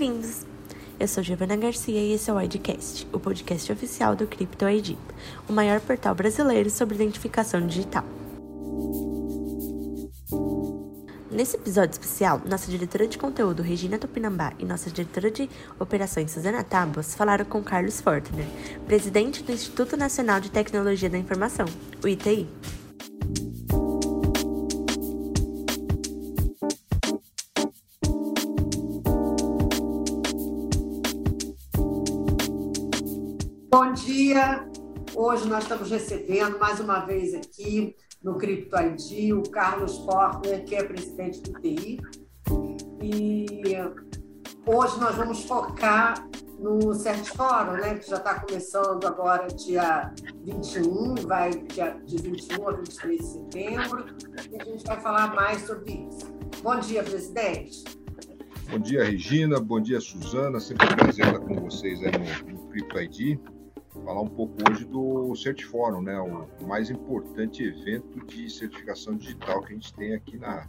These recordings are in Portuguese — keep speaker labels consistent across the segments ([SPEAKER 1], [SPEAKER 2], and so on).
[SPEAKER 1] bem-vindos! Eu sou Giovana Garcia e esse é o IDcast, o podcast oficial do Crypto ID, o maior portal brasileiro sobre identificação digital. Nesse episódio especial, nossa diretora de conteúdo Regina Tupinambá e nossa diretora de operações Suzana Tabos falaram com Carlos Fortner, presidente do Instituto Nacional de Tecnologia da Informação, o ITI.
[SPEAKER 2] Dia! Hoje nós estamos recebendo mais uma vez aqui no Crypto ID o Carlos Fortner, que é presidente do TI. E hoje nós vamos focar no Certifórum, né, que já está começando agora dia 21, vai dia, de 21 a 23 de setembro, e a gente vai falar mais sobre isso. Bom dia, presidente.
[SPEAKER 3] Bom dia, Regina. Bom dia, Suzana. Sempre um prazer estar com vocês aí no, no Crypto ID falar um pouco hoje do Certiforum, né? O mais importante evento de certificação digital que a gente tem aqui na,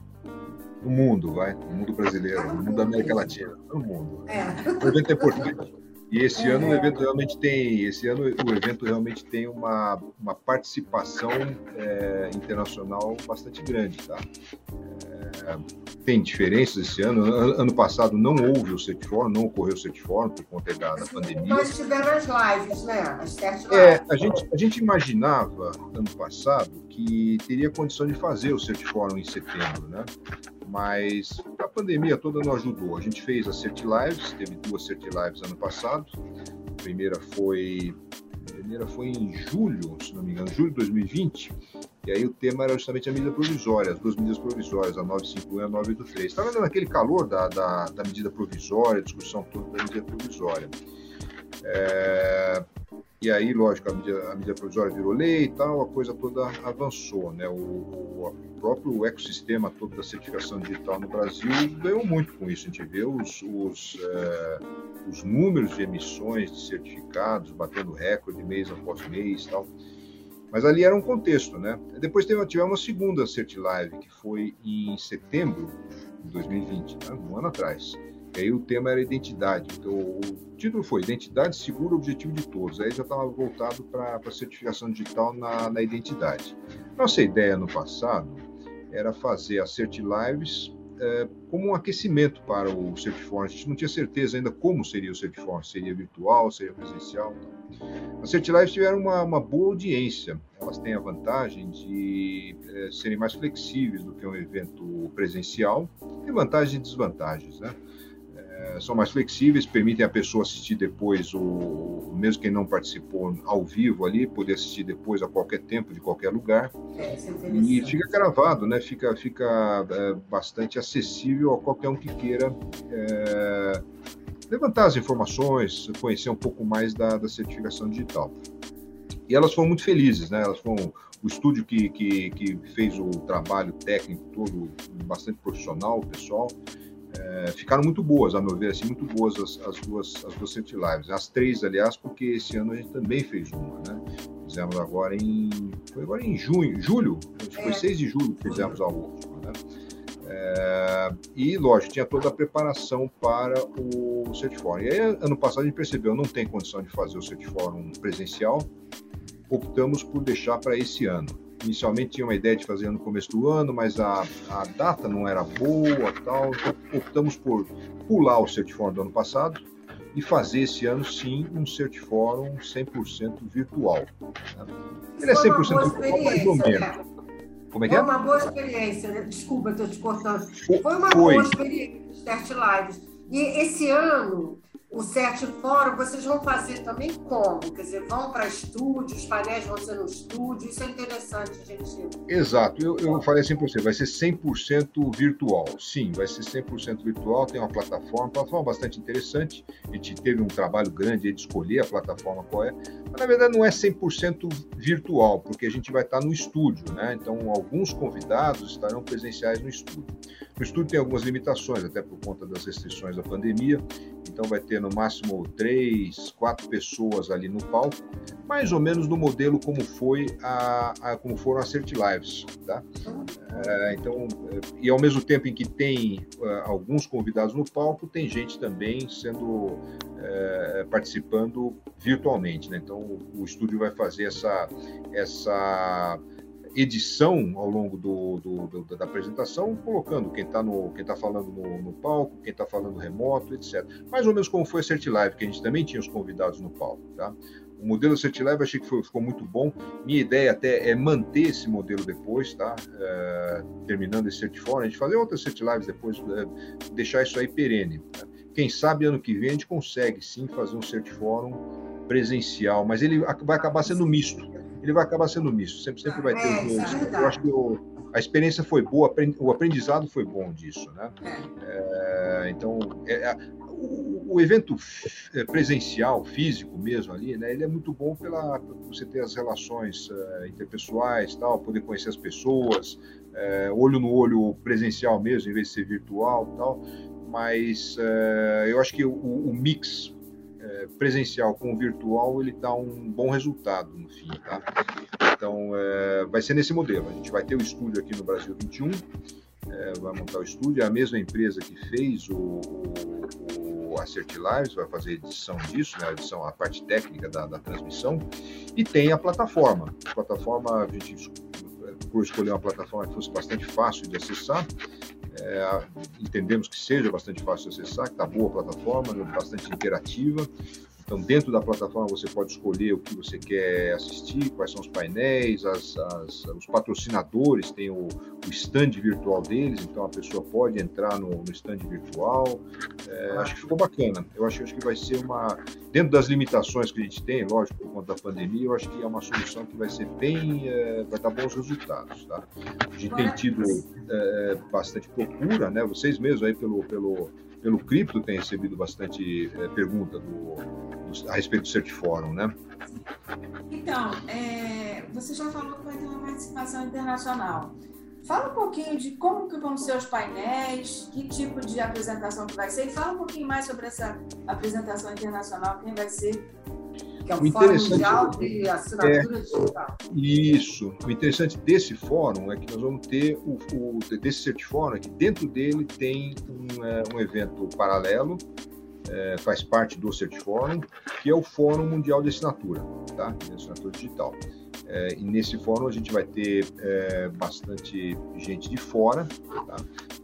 [SPEAKER 3] no mundo, vai, no mundo brasileiro, no mundo da América Latina, no mundo. É. O evento é importante. E esse é. ano o evento realmente tem, esse ano o evento realmente tem uma, uma participação é, internacional bastante grande, tá? É, tem diferenças esse ano. Ano passado não houve o Certiform, não ocorreu o Certiform por conta da, da pandemia.
[SPEAKER 2] Nós tivemos as lives, né? As
[SPEAKER 3] lives. É, a gente, a gente imaginava ano passado que teria condição de fazer o Certiform em setembro, né? Mas a pandemia toda não ajudou. A gente fez a Cert Lives, teve duas Cert Lives ano passado. A primeira foi a primeira foi em julho, se não me engano, julho de 2020. E aí o tema era justamente a medida provisória, as duas medidas provisórias, a 951 e a 983. Estava naquele calor da, da, da, medida provisória, discussão toda da medida provisória. É, e aí, lógico, a medida, a medida, provisória virou lei e tal, a coisa toda avançou, né? O, o, próprio ecossistema todo da certificação digital no Brasil ganhou muito com isso. A gente vê os, os, é, os números de emissões de certificados batendo recorde mês após mês e tal. Mas ali era um contexto, né? Depois teve, tivemos uma segunda CertiLive, que foi em setembro de 2020, né? um ano atrás. E aí o tema era identidade. Então, o título foi Identidade Segura, Objetivo de Todos. Aí já estava voltado para a certificação digital na, na identidade. Nossa ideia no passado era fazer as CertiLives é, como um aquecimento para o Certiform. A gente não tinha certeza ainda como seria o Certiform, seria virtual, seria presencial. As CertiLives tiveram uma, uma, boa audiência. Elas têm a vantagem de é, serem mais flexíveis do que um evento presencial. Tem vantagens e desvantagens, né? É, são mais flexíveis, permitem a pessoa assistir depois, o, mesmo quem não participou ao vivo ali, poder assistir depois a qualquer tempo, de qualquer lugar. É, é e fica gravado, né? Fica, fica é, bastante acessível a qualquer um que queira é, levantar as informações, conhecer um pouco mais da, da, certificação digital. E elas foram muito felizes, né? Elas foram o estúdio que, que, que fez o trabalho técnico todo bastante profissional, o pessoal é, ficaram muito boas, a meu ver, assim, muito boas as, as duas as duas City Lives. As três, aliás, porque esse ano a gente também fez uma, né? Fizemos agora em foi agora em junho, julho, foi 6 é. de julho que fizemos a última, né? É, e, lógico, tinha toda a preparação para o Certiforum. E aí, ano passado, a gente percebeu não tem condição de fazer o Certiforum presencial, optamos por deixar para esse ano. Inicialmente tinha uma ideia de fazer no começo do ano, mas a, a data não era boa, tal. Então optamos por pular o Certiforum do ano passado e fazer esse ano sim um Certiforum 100% virtual. Né?
[SPEAKER 2] Ele é 100% virtual, mais ou menos. Né? Como é que é? Foi uma boa experiência, né? Desculpa, estou te cortando. Foi uma Foi. boa experiência, Cert Lives. E esse ano, o CERT Fórum, vocês vão fazer também como? Quer dizer, vão para estúdio, os painéis vão ser no estúdio, isso é interessante, gente.
[SPEAKER 3] Exato, eu, eu falei assim para você, vai ser 100% virtual. Sim, vai ser 100% virtual, tem uma plataforma, plataforma bastante interessante, a gente teve um trabalho grande de escolher a plataforma qual é, mas na verdade não é 100% virtual, porque a gente vai estar no estúdio, né? Então, alguns convidados estarão presenciais no estúdio. O estúdio tem algumas limitações, até por conta das restrições da pandemia, então vai ter no máximo três, quatro pessoas ali no palco, mais ou menos no modelo como foi a, a como foram as Cert Lives, tá? É, então, e ao mesmo tempo em que tem uh, alguns convidados no palco, tem gente também sendo uh, participando virtualmente, né? Então, o, o estúdio vai fazer essa essa edição ao longo do, do, do, da apresentação, colocando quem está tá falando no, no palco, quem está falando remoto, etc. Mais ou menos como foi a Cert Live, que a gente também tinha os convidados no palco. Tá? O modelo Cert Live achei que foi, ficou muito bom. Minha ideia até é manter esse modelo depois, tá? É, terminando esse Cert Forum, a gente fazer outras Cert Lives depois, é, deixar isso aí perene. Tá? Quem sabe ano que vem a gente consegue sim fazer um Cert Forum presencial, mas ele vai acabar sendo misto ele vai acabar sendo misto. Sempre, sempre vai ter é, os dois. É eu acho que o, a experiência foi boa, o aprendizado foi bom disso, né? É. é então, é, o, o, evento presencial, físico mesmo ali, né? Ele é muito bom pela você ter as relações interpessoais, tal, poder conhecer as pessoas, olho no olho presencial mesmo, em vez de ser virtual, tal. Mas eu acho que o, o mix é, presencial com o virtual, ele dá um bom resultado no fim, tá? Então, é, vai ser nesse modelo. A gente vai ter o estúdio aqui no Brasil 21, é, vai montar o estúdio, é a mesma empresa que fez o, o, o Acert Lives, vai fazer a edição disso, né, a edição, a parte técnica da, da transmissão, e tem a plataforma. A plataforma, a gente procurou escolher uma plataforma que fosse bastante fácil de acessar, é, entendemos que seja bastante fácil acessar, que está boa a plataforma, bastante interativa. Então, dentro da plataforma, você pode escolher o que você quer assistir, quais são os painéis, as, as, os patrocinadores têm o, o stand virtual deles, então a pessoa pode entrar no, no stand virtual. É, acho que ficou bacana. Eu acho, acho que vai ser uma. Dentro das limitações que a gente tem, lógico, por conta da pandemia, eu acho que é uma solução que vai ser bem. É, vai dar bons resultados. Tá? A gente tem tido é, bastante procura, né? Vocês mesmos aí pelo. pelo pelo cripto tem recebido bastante é, pergunta do, do, a respeito do Certiforum, né?
[SPEAKER 4] Então, é, você já falou que vai ter uma participação internacional. Fala um pouquinho de como que vão ser os painéis, que tipo de apresentação que vai ser, e fala um pouquinho mais sobre essa apresentação internacional, quem vai ser
[SPEAKER 2] que é o, o Fórum Mundial de Assinatura é, Digital.
[SPEAKER 3] Isso. O interessante desse fórum é que nós vamos ter o, o desse Certifórum, é que dentro dele tem um, é, um evento paralelo, é, faz parte do Certifórum, que é o Fórum Mundial de Assinatura, tá? De assinatura digital. É, e nesse fórum a gente vai ter é, bastante gente de fora, tá?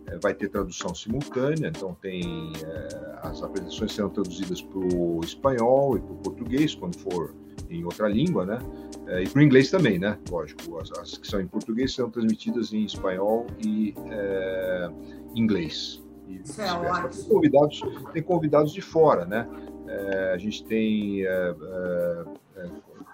[SPEAKER 3] É, vai ter tradução simultânea, então tem é, as apresentações serão traduzidas para o espanhol e para o português, quando for em outra língua, né? É, e para o inglês também, né? Lógico, as, as, que são em português serão transmitidas em espanhol e é, inglês. E,
[SPEAKER 2] Isso é ótimo.
[SPEAKER 3] Tem convidados, tem convidados de fora, né? a gente tem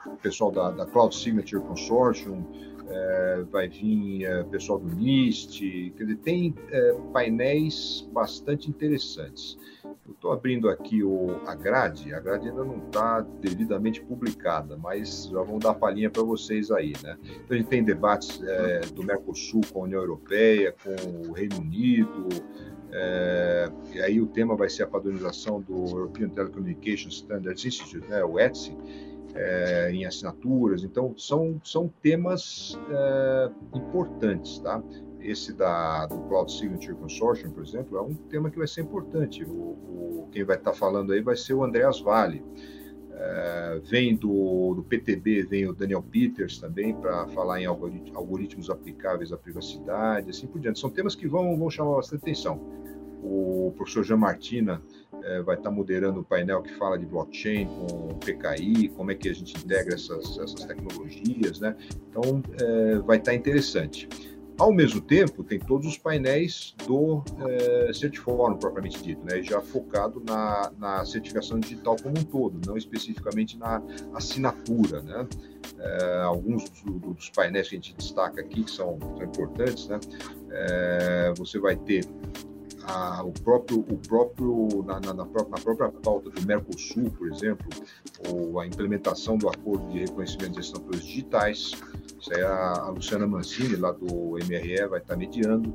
[SPEAKER 3] o pessoal da, da Cloud Signature Consortium, é, vai vir é, pessoal do NIST, quer dizer, tem é, painéis bastante interessantes. Eu estou abrindo aqui o, a grade, a grade ainda não está devidamente publicada, mas já vão dar palhinha para vocês aí, né? Então a gente tem debates é, do Mercosul com a União Europeia, com o Reino Unido, é, e aí o tema vai ser a padronização do European Telecommunication Standards Institute, né, o ETSI, é, em assinaturas. Então, são, são temas é, importantes, tá? Esse da, do Cloud Signature Consortium, por exemplo, é um tema que vai ser importante. O, o quem vai estar falando aí vai ser o Andreas Vale. É, vem do, do, PTB, vem o Daniel Peters também para falar em algoritmos aplicáveis à privacidade, assim por diante. São temas que vão, vão chamar bastante atenção. O professor Jean Martina é, vai estar moderando o painel que fala de blockchain com PKI, como é que a gente integra essas, essas tecnologias, né? Então, é, vai estar interessante. Ao mesmo tempo, tem todos os painéis do é, propriamente dito, né? já focado na, na certificação digital como um todo, não especificamente na assinatura. Né? É, alguns dos, dos, painéis que a gente destaca aqui, que são, são importantes, né? É, você vai ter a, o próprio, o próprio na, na, na, própria, na própria pauta do Mercosul, por exemplo, ou a implementação do acordo de reconhecimento de assinaturas digitais. Isso aí a, a Luciana Mancini, lá do MRE, vai estar mediando.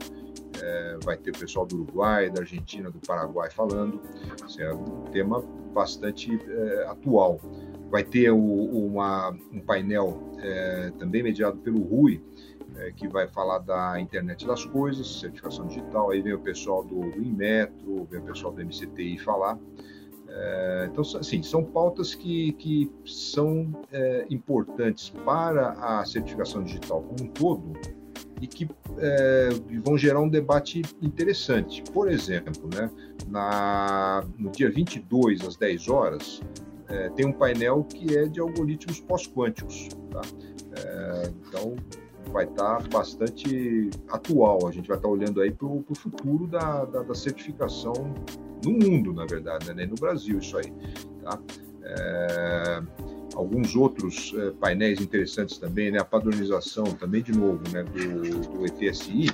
[SPEAKER 3] é, vai ter pessoal do Uruguai, da Argentina, do Paraguai falando. Isso é um tema bastante é, atual. Vai ter o, uma, um painel é, também mediado pelo Rui, é, que vai falar da internet das coisas, certificação digital. Aí vem o pessoal do, do Inmetro, vem o pessoal do MCTI falar. É, então, assim, são pautas que, que são é, importantes para a certificação digital como um todo e que é, vão gerar um debate interessante. Por exemplo, né, na, no dia 22, às 10 horas, é, tem um painel que é de algoritmos pós-quânticos. Tá? É, então, vai estar tá bastante atual. A gente vai estar tá olhando aí para o futuro da, da, da, certificação no mundo, na verdade, né? nem no Brasil isso aí. Tá? É, alguns outros é, painéis interessantes também, né? a padronização também, de novo, né? do, do ETSI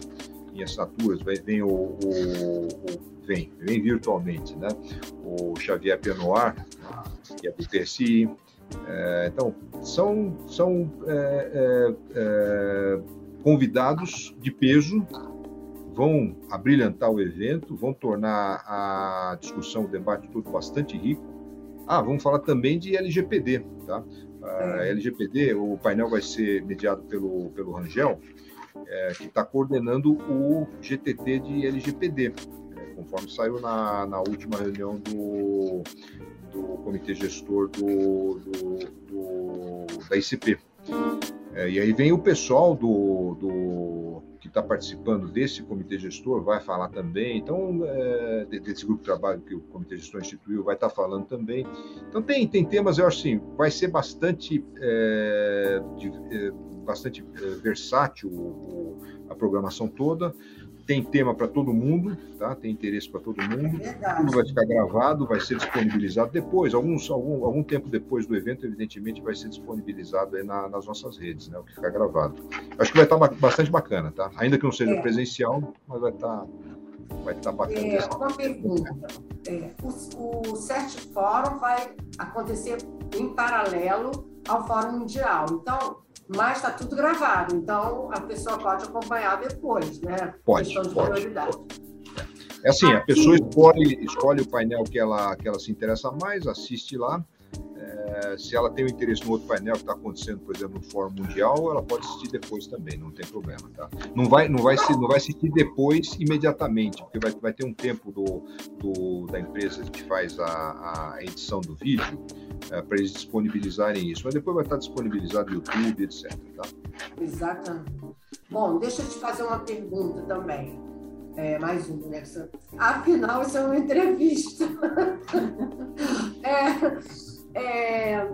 [SPEAKER 3] em assinaturas, vai, vem o, o, o vem, vem virtualmente, né? o Xavier Pianoir, que é do TSI, é, então, são, são é, é, é, convidados de peso, vão abrilhantar o evento, vão tornar a discussão, o debate todo bastante rico. Ah, vamos falar também de LGPD, tá? A LGPD, o painel vai ser mediado pelo, pelo Rangel, é, que está coordenando o GTT de LGPD, conforme saiu na, na última reunião do, do comitê gestor do, do, do da ICP. É, e aí vem o pessoal do, do que está participando desse comitê gestor, vai falar também. Então, é, desse grupo de trabalho que o comitê gestor instituiu, vai estar tá falando também. Então, tem, tem temas, eu acho assim, vai ser bastante, é, de, é, bastante é, versátil a programação toda tem tema para todo mundo, tá? Tem interesse para todo mundo. É Tudo vai ficar gravado, vai ser disponibilizado depois, alguns, algum, algum tempo depois do evento, evidentemente, vai ser disponibilizado aí na, nas nossas redes, né? O que ficar gravado. Acho que vai estar tá bastante bacana, tá? Ainda que não seja é. presencial, mas vai estar tá, vai estar tá bacana.
[SPEAKER 2] É, uma pergunta. É, o, o CERT Fórum vai acontecer em paralelo ao Fórum Mundial. Então, mas está tudo gravado, então a pessoa pode acompanhar depois, né?
[SPEAKER 3] Pode, de pode. Prioridade. É assim, Aqui... a pessoa escolhe, escolhe o painel que ela, que ela se interessa mais, assiste lá. É, se ela tem um interesse no outro painel que está acontecendo, por exemplo, no Fórum Mundial, ela pode assistir depois também, não tem problema, tá? Não vai, não vai, não vai assistir depois imediatamente, porque vai, vai ter um tempo do, do da empresa que faz a, a edição do vídeo é, para eles disponibilizarem isso. Mas depois vai estar disponibilizado no YouTube, etc. Tá?
[SPEAKER 2] Exatamente. Bom, deixa eu te fazer uma pergunta também. É, mais uma, né? Afinal, isso é uma entrevista. é, é...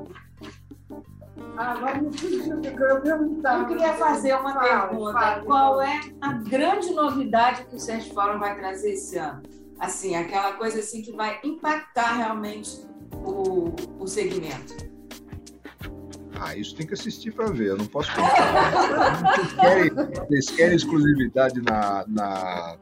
[SPEAKER 2] Agora me fugiu o que eu perguntar.
[SPEAKER 4] Eu queria fazer uma fala, pergunta. Fala, Qual é a grande novidade que o Sérgio Fórum vai trazer esse ano? Assim, aquela coisa assim que vai impactar realmente o, o segmento?
[SPEAKER 3] Ah, isso tem que assistir para ver, eu não posso contar. Vocês querem, vocês querem exclusividade na. na,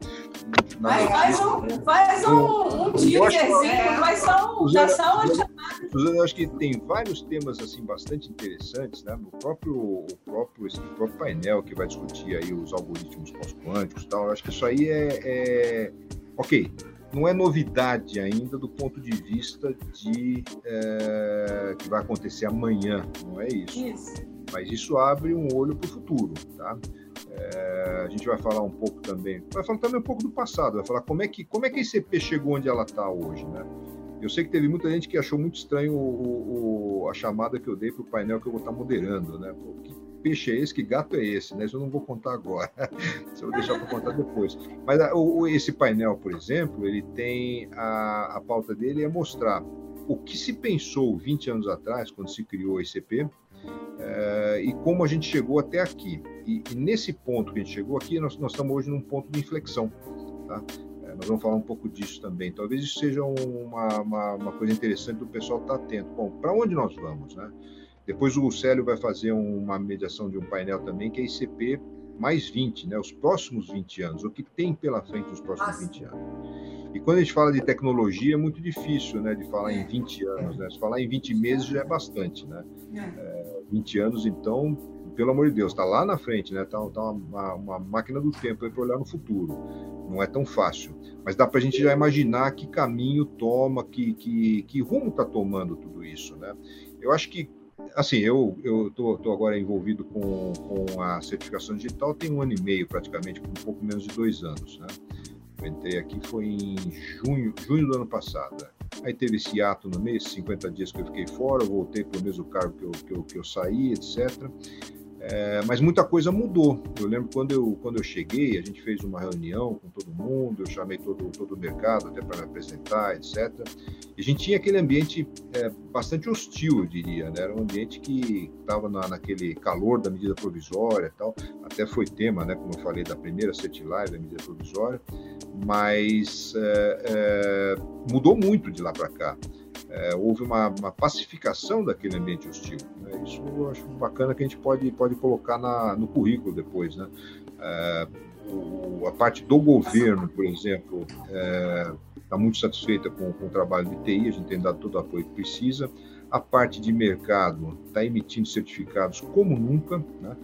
[SPEAKER 4] na Mas faz um, faz um, um teaserzinho, faz só um, já são as chamadas.
[SPEAKER 3] Eu acho que tem vários temas assim bastante interessantes, né? O próprio, o próprio, esse próprio painel que vai discutir aí os algoritmos pós-quânticos tal, eu acho que isso aí é, é... ok não é novidade ainda do ponto de vista de é, que vai acontecer amanhã, não é isso. isso. Mas isso abre um olho para o futuro, tá? É, a gente vai falar um pouco também, vai falar também um pouco do passado, vai falar como é que como é que a ICP chegou onde ela está hoje, né? Eu sei que teve muita gente que achou muito estranho o, o, a chamada que eu dei para o painel que eu vou estar tá moderando, né? Pô, que peixe é esse, que gato é esse, né? Isso eu não vou contar agora, isso eu vou deixar para contar depois. Mas a, o, esse painel, por exemplo, ele tem a, a pauta dele é mostrar o que se pensou 20 anos atrás, quando se criou a ICP, é, e como a gente chegou até aqui. E, e, nesse ponto que a gente chegou aqui, nós, nós estamos hoje num ponto de inflexão. Tá? É, nós vamos falar um pouco disso também. Talvez isso seja uma, uma, uma coisa interessante do pessoal estar tá atento. Bom, para onde nós vamos? Né? Depois o Célio vai fazer uma mediação de um painel também, que é ICP mais 20, né? os próximos 20 anos, o que tem pela frente os próximos Nossa. 20 anos. E quando a gente fala de tecnologia, é muito difícil né, de falar em 20 anos. Né? Se falar em 20 meses já é bastante. Né? É, 20 anos, então, pelo amor de Deus, está lá na frente, né? Tá, tá uma, uma, máquina do tempo para olhar no futuro. Não é tão fácil. Mas dá para a gente já imaginar que caminho toma, que, que, que rumo está tomando tudo isso, né? Eu acho que assim, eu tô, agora envolvido com, com a certificação digital tem um ano e meio, praticamente, um pouco menos de dois anos, né? Eu entrei aqui foi em junho, junho do ano passado. Aí teve esse ato no mês, 50 dias que eu fiquei fora, eu voltei para o mesmo cargo que eu, que eu, que eu saí, etc. É, mas muita coisa mudou. Eu lembro quando eu, quando eu cheguei, a gente fez uma reunião com todo mundo, eu chamei todo, todo o mercado até para me apresentar, etc. E a gente tinha aquele ambiente é, bastante hostil, eu diria. Né? Era um ambiente que estava na, naquele calor da medida provisória tal. Até foi tema, né, como eu falei, da primeira CETILAI, da medida provisória. Mas é, é mudou muito de lá para cá é, houve uma, uma, pacificação daquele ambiente hostil. Né? Isso eu acho bacana que a gente pode, pode colocar na, no currículo depois. Né? É, o, a parte do governo, por exemplo, está é, muito satisfeita com, com, o trabalho de TI, a gente tem dado todo o apoio que precisa. A parte de mercado está emitindo certificados como nunca. Né?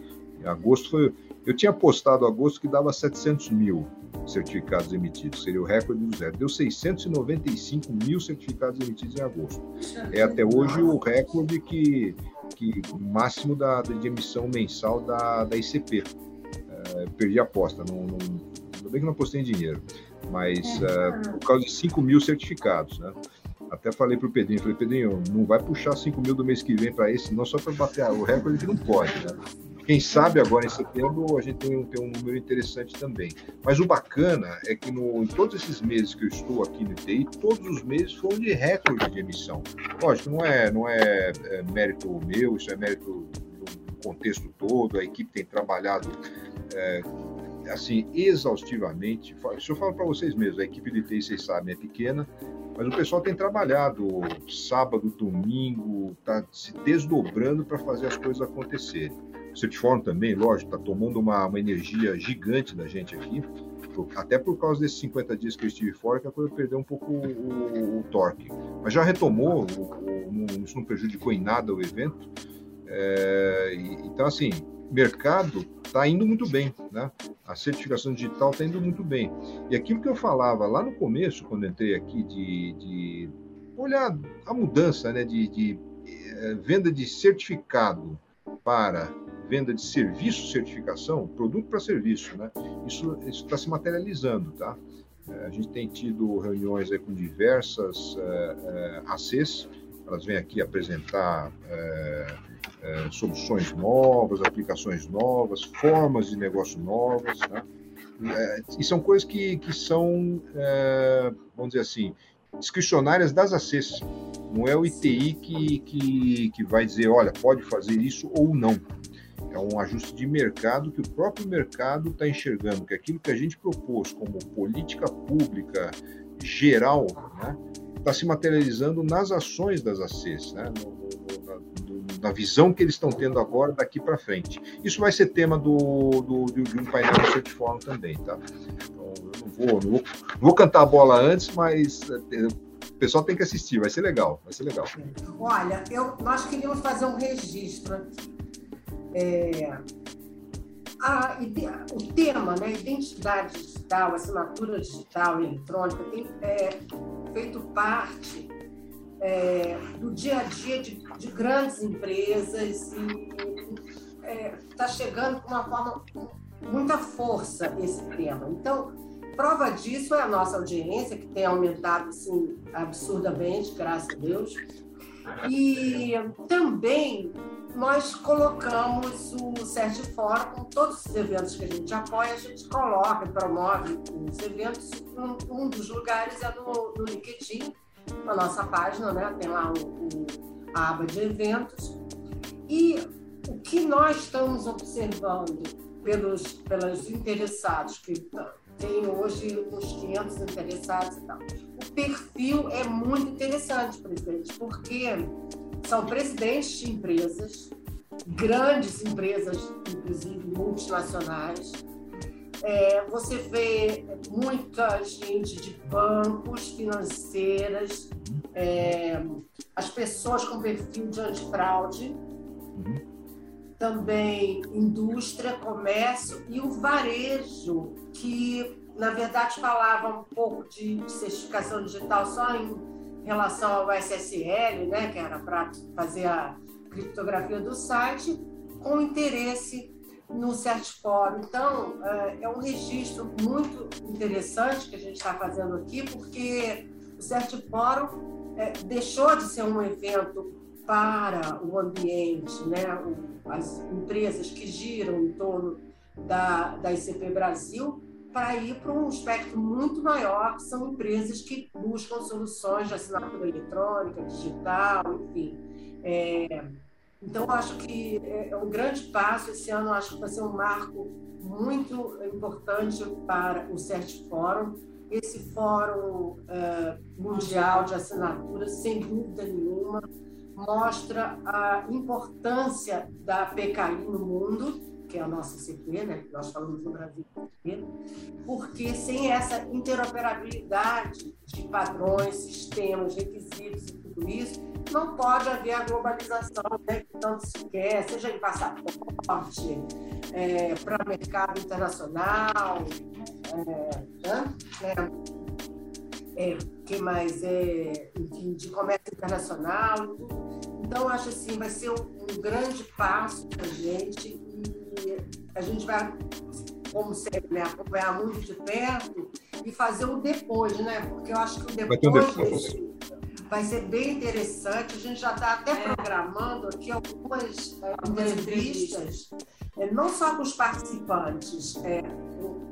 [SPEAKER 3] Em agosto foi. Eu tinha postado agosto que dava 700 mil certificados emitidos, seria o recorde do zero. Deu 695 mil certificados emitidos em agosto. É até hoje o recorde que, que máximo da, de emissão mensal da, da ICP. É, perdi a aposta, não, não, ainda bem que não apostei em dinheiro, mas é. uh, por causa de 5 mil certificados, né? Até falei para o Pedrinho, falei, Pedrinho, não vai puxar 5 mil do mês que vem para esse, não só para bater o recorde que não pode, né? Quem sabe agora em setembro a gente tem um, tem um número interessante também. Mas o bacana é que no, em todos esses meses que eu estou aqui no TI, todos os meses foram de recorde de emissão. Lógico, não é, não é, é mérito meu, isso é mérito do contexto todo, a equipe tem trabalhado é, assim exaustivamente. Se eu falo para vocês mesmos, a equipe de TI, vocês sabem, é pequena, mas o pessoal tem trabalhado sábado, domingo, está se desdobrando para fazer as coisas acontecerem. O Certiform também, lógico, está tomando uma, uma energia gigante da gente aqui, até por causa desses 50 dias que eu estive fora, que a coisa perdeu um pouco o, o, o torque. Mas já retomou, o, isso não prejudicou em nada o evento. É, e, então, assim, mercado está indo muito bem, né? A certificação digital está indo muito bem. E aquilo que eu falava lá no começo, quando entrei aqui, de, de olhar a mudança, né? De, de é, venda de certificado para venda de serviço certificação, produto para serviço, né? Isso está se materializando, tá? É, a gente tem tido reuniões aí com diversas é, é, ACs, elas vêm aqui apresentar soluções novas, aplicações novas, formas de negócio novas, né? E são coisas que, que são, vamos dizer assim, discricionárias das ACs. Não é o ITI que, que, que vai dizer, olha, pode fazer isso ou não. É um ajuste de mercado que o próprio mercado está enxergando que aquilo que a gente propôs como política pública geral está né, tá se materializando nas ações das ACs, né, no, no, na, na, visão que eles estão tendo agora daqui para frente. Isso vai ser tema do, do, de um painel do Certiform também. Tá? Vou, não vou, vou cantar a bola antes, mas é, o pessoal tem que assistir, vai ser legal, vai ser legal.
[SPEAKER 2] Olha, eu, nós queríamos fazer um registro é, a, o tema, né, identidade digital, assinatura digital e eletrônica, tem é, feito parte é, do dia a dia de, de grandes empresas e está é, chegando com uma forma com muita força esse tema. Então, prova disso é a nossa audiência, que tem aumentado assim, absurdamente, graças a Deus. E também nós colocamos o Sérgio Fora com todos os eventos que a gente apoia, a gente coloca e promove os eventos. Um, um, dos lugares é no, no LinkedIn, na nossa página, né? tem lá o, o, a aba de eventos. E o que nós estamos observando pelos, pelos interessados, que tem hoje uns 500 interessados e tal, o perfil é muito interessante, presidente, porque são presidentes de empresas, grandes empresas, inclusive multinacionais. É, você vê muita gente de bancos, financeiras, é, as pessoas com perfil de antifraude. Também indústria, comércio e o varejo, que na verdade falava um pouco de certificação digital só em relação ao SSL, né, que era para fazer a criptografia do site, com interesse no Certiforum. Então, é, é um registro muito interessante que a gente está fazendo aqui, porque o Certiforum é, deixou de ser um evento para o ambiente, né? as empresas que giram em torno da, da ICP Brasil, para ir para um espectro muito maior, que são empresas que buscam soluções de assinatura eletrônica, digital, enfim. É, então, acho que é, é um grande passo. Esse ano, acho que vai ser um marco muito importante para o CERT Fórum. Esse fórum uh, mundial de assinatura, sem dúvida nenhuma, mostra a importância da PKI no mundo, que é a nossa CP, né? nós falamos no Brasil, porque sem essa interoperabilidade de padrões, sistemas, requisitos e tudo isso, não pode haver a globalização né, que tanto se quer, seja em passaporte, é, para mercado internacional, é, né? É, que mais é, enfim, de comércio internacional. Então, acho assim, vai ser um, um grande passo para a gente e a gente vai, como sempre, né, acompanhar muito de perto e fazer o depois, né? Porque eu acho que o depois, um depois. Desse, vai ser bem interessante. A gente já está até é. programando aqui algumas é, entrevistas, é, não só com os participantes, é,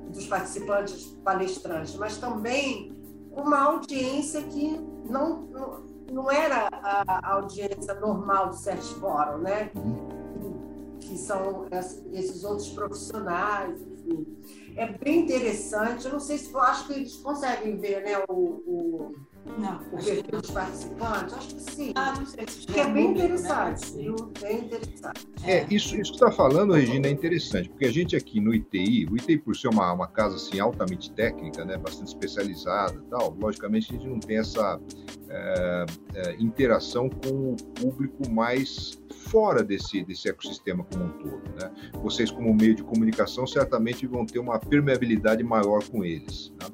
[SPEAKER 2] dos participantes palestrantes, mas também uma audiência que não, não, era a audiência normal do Sete Fórum, né? Que são esses outros profissionais, enfim. É bem interessante. Eu não sei se eu acho que eles conseguem ver, né? O, o não, o perfil dos participantes? Acho que sim. Ah, não sei se é bem né? interessante, né? Bem interessante.
[SPEAKER 3] É, isso, isso que você está falando, Regina, é interessante, porque a gente aqui no ITI, o ITI por ser uma, uma casa assim, altamente técnica, né, bastante especializada e tal, logicamente a gente não tem essa é, é, interação com o público mais fora desse, desse ecossistema como um todo. Né? Vocês, como meio de comunicação, certamente vão ter uma permeabilidade maior com eles. Né?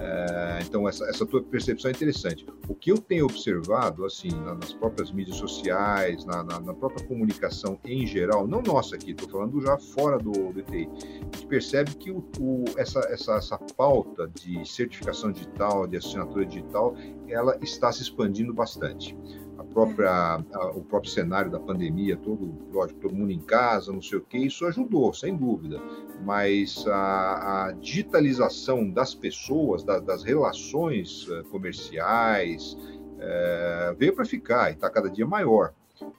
[SPEAKER 3] É, então, essa, essa tua percepção é interessante. O que eu tenho observado, assim, nas próprias mídias sociais, na, na, na própria comunicação em geral, não nossa aqui, estou falando já fora do, do ETI, a gente percebe que o, o, essa, essa, essa pauta de certificação digital, de assinatura digital, ela está se expandindo bastante própria, a, o próprio cenário da pandemia, todo, lógico, todo mundo em casa, não sei o que, isso ajudou, sem dúvida. Mas a, a digitalização das pessoas, da, das relações eh, comerciais, é, veio para ficar e está cada dia maior.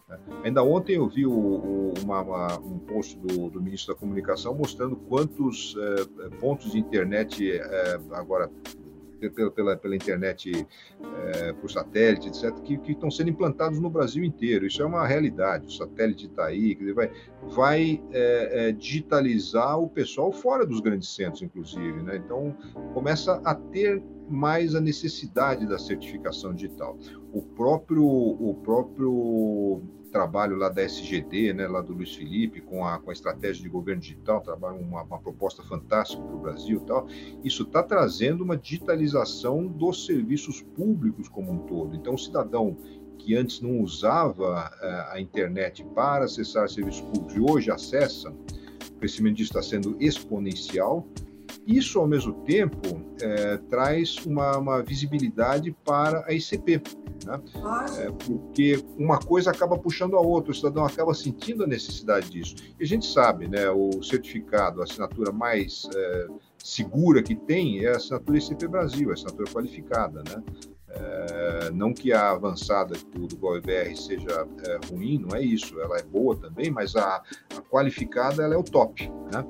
[SPEAKER 3] Né? Ainda ontem eu vi o, o, uma, uma, um post do, do, ministro da Comunicação mostrando quantos é, pontos de internet é, agora pela, pela, pela internet, é, por satélite, etc., que, que estão sendo implantados no Brasil inteiro. Isso é uma realidade. O satélite está aí, dizer, vai, vai é, é, digitalizar o pessoal fora dos grandes centros, inclusive. Né? Então, começa a ter mais a necessidade da certificação digital. O próprio, o próprio trabalho lá da SGD, né, lá do Luiz Felipe, com a, com a estratégia de governo digital, trabalho uma, uma proposta fantástica para o Brasil tal, isso está trazendo uma digitalização dos serviços públicos como um todo. Então, o cidadão que antes não usava uh, a internet para acessar serviços públicos e hoje acessa, o crescimento disso está sendo exponencial, isso, ao mesmo tempo, é, traz uma, uma, visibilidade para a ICP, né? É, porque uma coisa acaba puxando a outra, o cidadão acaba sentindo a necessidade disso. E a gente sabe, né, o certificado, a assinatura mais é, segura que tem é a assinatura ICP Brasil, a assinatura qualificada. Né? É, não que a avançada do, GovBR seja é, ruim, não é isso, ela é boa também, mas a, a qualificada ela é o top. Né?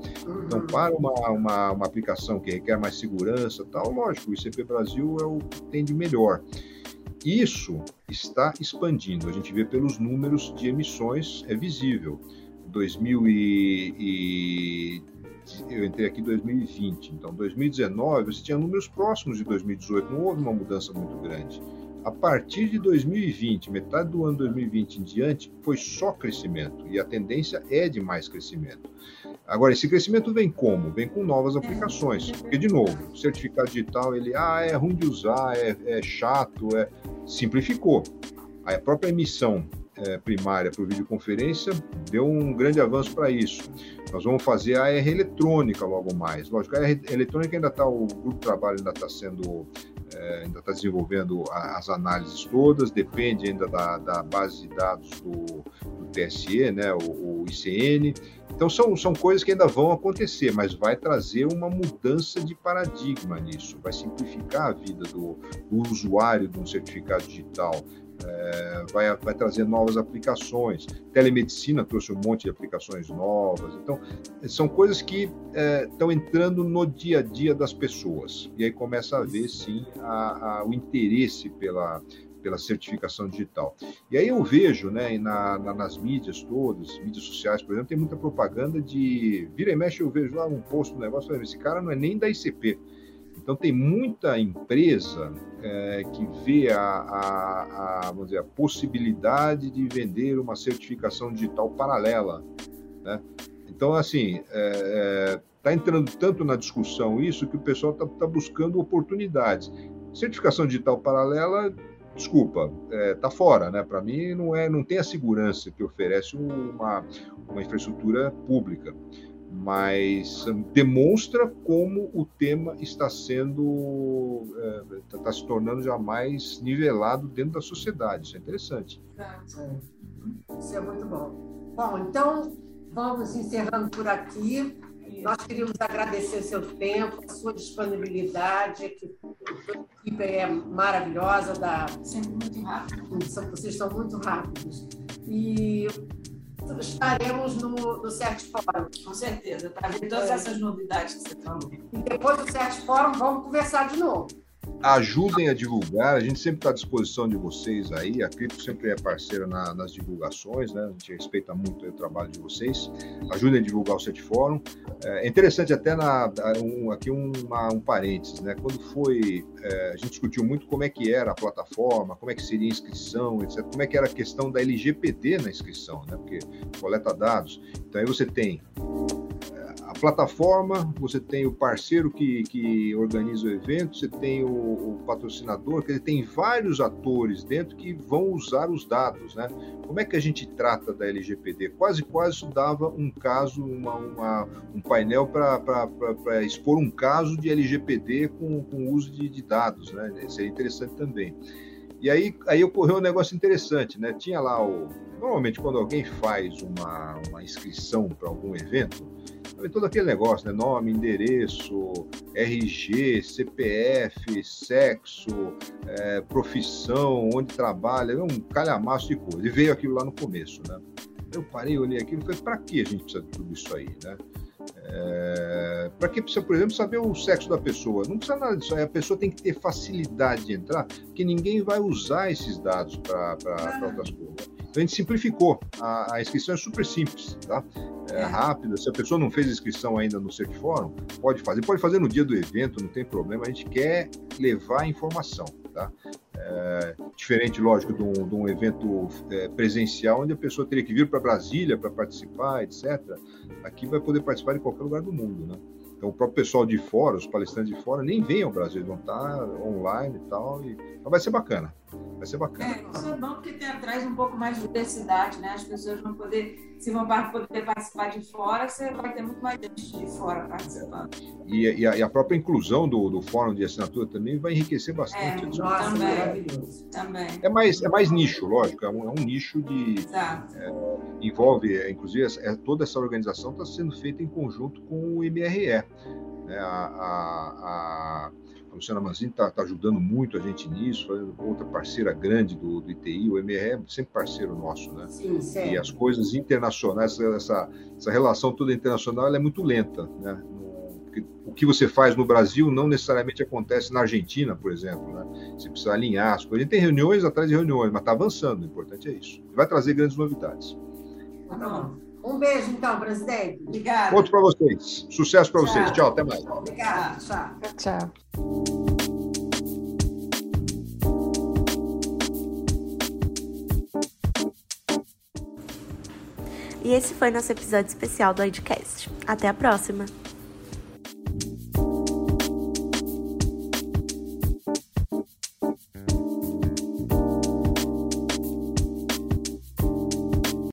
[SPEAKER 3] Então, uhum. para uma, uma, uma, aplicação que requer mais segurança, tal, lógico, o ICP Brasil é o que tem de melhor. Isso está expandindo, a gente vê pelos números de emissões, é visível. 2000 e, e eu entrei aqui em 2020, então 2019 você tinha números próximos de 2018, não houve uma mudança muito grande. A partir de 2020, metade do ano 2020 em diante, foi só crescimento e a tendência é de mais crescimento. Agora, esse crescimento vem como? Vem com novas aplicações. Porque, de novo, certificado digital, ele ah, é ruim de usar, é, é chato, é... simplificou. A própria emissão é, primária o videoconferência deu um grande avanço para isso. Nós vamos fazer a AR eletrônica logo mais. Lógico, a AR eletrônica ainda está, o grupo de trabalho ainda está sendo, é, ainda está desenvolvendo as análises todas, depende ainda da, da base de dados do, do TSE, né, o, o, ICN. Então são, são coisas que ainda vão acontecer, mas vai trazer uma mudança de paradigma nisso, vai simplificar a vida do, do usuário de um certificado digital é, vai, vai trazer novas aplicações. Telemedicina trouxe um monte de aplicações novas. Então, são coisas que estão é, entrando no dia a dia das pessoas. E aí começa a ver, sim, a, a, o interesse pela, pela certificação digital. E aí eu vejo, né, na, na, nas mídias todas, mídias sociais, por exemplo, tem muita propaganda de. Vira e mexe, eu vejo lá um post do negócio, esse cara não é nem da ICP. Então, tem muita empresa é, que vê a, a, a, vamos dizer, a possibilidade de vender uma certificação digital paralela. Né? Então, assim, está é, é, entrando tanto na discussão isso que o pessoal está tá buscando oportunidades. Certificação digital paralela, desculpa, está é, fora, né? Para mim, não, é, não tem a segurança que oferece uma, uma infraestrutura pública mas hum, demonstra como o tema está sendo está é, tá se tornando já mais nivelado dentro da sociedade. Isso é interessante.
[SPEAKER 2] É. isso é muito bom. Bom então vamos encerrando por aqui. Nós queríamos agradecer seu tempo a sua disponibilidade que a equipe é maravilhosa da
[SPEAKER 4] sempre muito rápido.
[SPEAKER 2] Vocês são muito rápidos. E estaremos no, no CERT Fórum.
[SPEAKER 4] Com certeza, para ver todas essas novidades que você falou.
[SPEAKER 2] E depois do CERT Fórum, vamos conversar de novo
[SPEAKER 3] ajudem a divulgar, a gente sempre está à disposição de vocês aí, a Cripto sempre é parceira na, nas divulgações, né? a gente respeita muito o trabalho de vocês, ajudem a divulgar o Set Fórum. É interessante até na, um, aqui um, uma, um parênteses, né? quando foi, é, a gente discutiu muito como é que era a plataforma, como é que seria a inscrição, etc., como é que era a questão da LGPD na inscrição, né? porque coleta dados, então aí você tem plataforma, você tem o parceiro que, que organiza o evento, você tem o, o patrocinador, quer dizer, tem vários atores dentro que vão usar os dados, né? Como é que a gente trata da LGPD? Quase, quase isso dava um caso, uma, uma um painel para expor um caso de LGPD com, com uso de, de dados, né? Seria interessante também. E aí, aí ocorreu um negócio interessante, né? Tinha lá o. Normalmente, quando alguém faz uma, uma inscrição para algum evento, todo aquele negócio, né? Nome, endereço, RG, CPF, sexo, é, profissão, onde trabalha, é um calhamaço de coisa. E veio aquilo lá no começo, né? Eu parei, olhei aquilo e falei, para que a gente precisa de tudo isso aí, né? É, para que precisa, por exemplo, saber o sexo da pessoa? Não precisa nada disso. A pessoa tem que ter facilidade de entrar, porque ninguém vai usar esses dados para outras coisas. Então a gente simplificou. A, a inscrição é super simples, tá? É, é rápida. Se a pessoa não fez inscrição ainda no Certiforum, pode fazer. Pode fazer no dia do evento, não tem problema. A gente quer levar informação, tá? É, diferente, lógico, de um, de um evento é, presencial, onde a pessoa teria que vir para Brasília para participar, etc. Aqui vai poder participar em qualquer lugar do mundo, né? Então, o próprio pessoal de fora, os palestrantes de fora, nem vêm ao Brasil, eles vão estar online e tal. E... Mas vai ser bacana. Vai ser bacana.
[SPEAKER 4] É, isso é bom porque tem, traz um pouco mais de diversidade, né? As pessoas vão poder, se vão poder participar de fora, você vai ter muito mais gente de fora participando.
[SPEAKER 3] E, e, a, e a, própria inclusão do, do fórum de assinatura também vai enriquecer bastante.
[SPEAKER 4] É, nossa, também, também.
[SPEAKER 3] É mais, é mais nicho, lógico, é um, é um nicho de. É, envolve, é, inclusive, é, toda essa organização está sendo feita em conjunto com o MRE. Né? a, a, a a Luciana Manzini está tá ajudando muito a gente nisso, outra parceira grande do, do ITI, o MRE é sempre parceiro nosso, né?
[SPEAKER 2] Sim,
[SPEAKER 3] E as coisas internacionais, essa, essa relação toda internacional, é muito lenta, né? o que você faz no Brasil não necessariamente acontece na Argentina, por exemplo, né? Você precisa alinhar as coisas. A gente tem reuniões atrás de reuniões, mas está avançando, o importante é isso. Vai trazer grandes novidades.
[SPEAKER 2] Tá um beijo, então, presidente.
[SPEAKER 4] Obrigada.
[SPEAKER 3] Conto para vocês. Sucesso para vocês. Tchau, até mais.
[SPEAKER 2] Obrigada. Tchau.
[SPEAKER 1] Tchau. E esse foi nosso episódio especial do Edcast. Até a próxima!